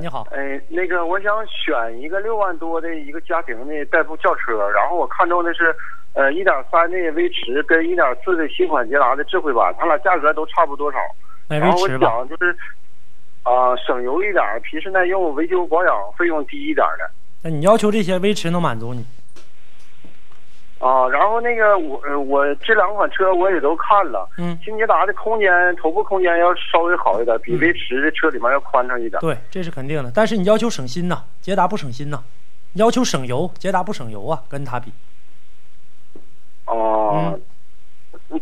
你好，哎，那个我想选一个六万多的一个家庭的代步轿车，然后我看中的是，呃，一点三的威驰跟一点四的新款捷达的智慧版，它俩价格都差不多少。买然后我。想就是，啊、省油一点，皮实耐用，维修保养费用低一点的。那你要求这些，威驰能满足你。啊，然后那个我呃我这两款车我也都看了，嗯，新捷达的空间头部空间要稍微好一点，比嗯威驰的车里面要宽敞一点。对，这是肯定的。但是你要求省心呐，捷达不省心呐；要求省油，捷达不省油啊，跟它比。哦、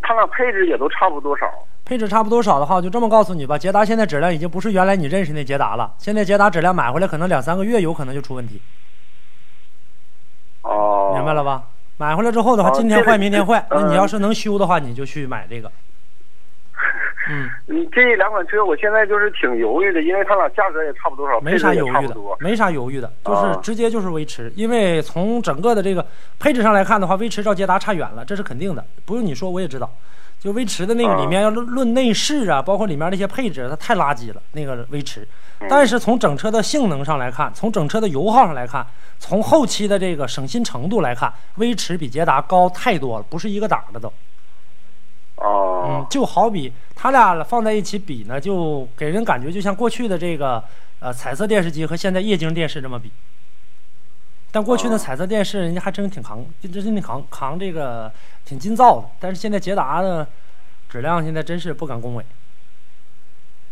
它俩配置也都差不多少。配置差不多少的话，我就这么告诉你吧，捷达现在质量已经不是原来你认识那捷达了。现在捷达质量买回来可能两三个月有可能就出问题，哦、明白了吧？买回来之后的话，哦今天坏明天坏，那你嗯。要是能修的话，你就去买这个。嗯，你，这两款车我现在就是挺犹豫的，因为它俩价格也差不多少，没啥犹豫的。没啥犹豫的，就是啊直接就是威驰。因为从整个的这个配置上来看的话，威驰照捷达差远了，这是肯定的，不用你说我也知道。就威驰的那个啊里面要论论内饰啊，包括里面那些配置，它太垃圾了。那个威驰，嗯但是从整车的性能上来看，从整车的油耗上来看，从后期的这个省心程度来看，威驰比捷达高太多了，不是一个档的都。哦嗯，，就好比它俩放在一起比呢，就给人感觉就像过去的这个呃彩色电视机和现在液晶电视这么比。但过去的哦彩色电视人家还真挺扛，真真挺扛扛这个挺劲造的。但是现在捷达的质量现在真是不敢恭维。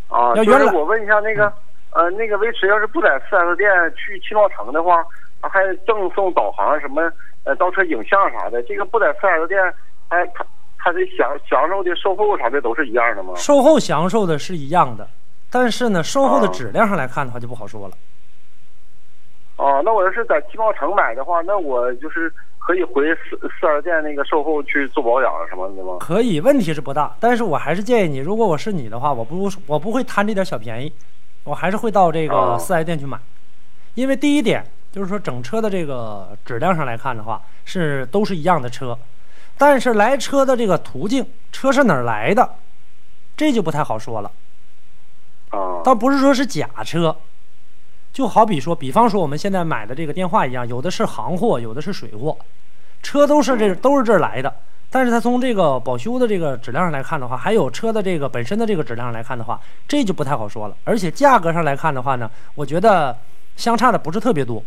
啊，要原来我问一下那个，呃，那个威驰要是不在四 S 店去汽贸城的话，它还赠送导航什么呃倒车影像啥的，这个不在四 S 店，还它它的享享受的售后啥的都是一样的吗？售后享受的是一样的，但是呢，售后的哦质量上来看的话就不好说了。哦，那我要是在汽贸城买的话，那我就是可以回四四 S 店那个售后去做保养什么的吗？可以，问题是不大，但是我还是建议你，如果我是你的话，我不我不会贪这点小便宜，我还是会到这个哦四 S 店去买，因为第一点就是说整车的这个质量上来看的话，是都是一样的车，但是来车的这个途径，车是哪儿来的，这就不太好说了。啊，倒不是说是假车，就好比说，比方说我们现在买的这个电话一样，有的是行货，有的是水货，车都是这都是这儿来的。但是它从这个保修的这个质量上来看的话，还有车的这个本身的这个质量上来看的话，这就不太好说了。而且价格上来看的话呢，我觉得相差的不是特别多。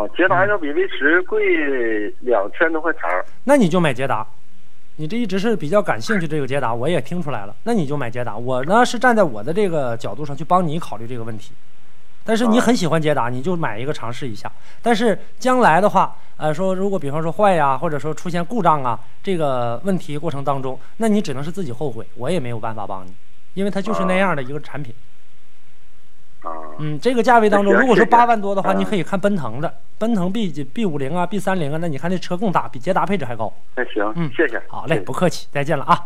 啊，捷达要比威驰贵两千多块钱儿。那你就买捷达。你这一直是比较感兴趣这个捷达，我也听出来了。那你就买捷达。我呢是站在我的这个角度上去帮你考虑这个问题。但是你很喜欢捷达，你就买一个尝试一下。但是将来的话，呃，说如果比方说坏呀，或者说出现故障啊，这个问题过程当中，那你只能是自己后悔，我也没有办法帮你，因为它就是那样的一个产品。啊，嗯，这个价位当中，如果说八万多的话，嗯你可以看奔腾的，奔腾 B B 五零啊，B 三零啊，那你看那车更大，比捷达配置还高。那行，嗯谢谢。好嘞，不客气，再见了啊。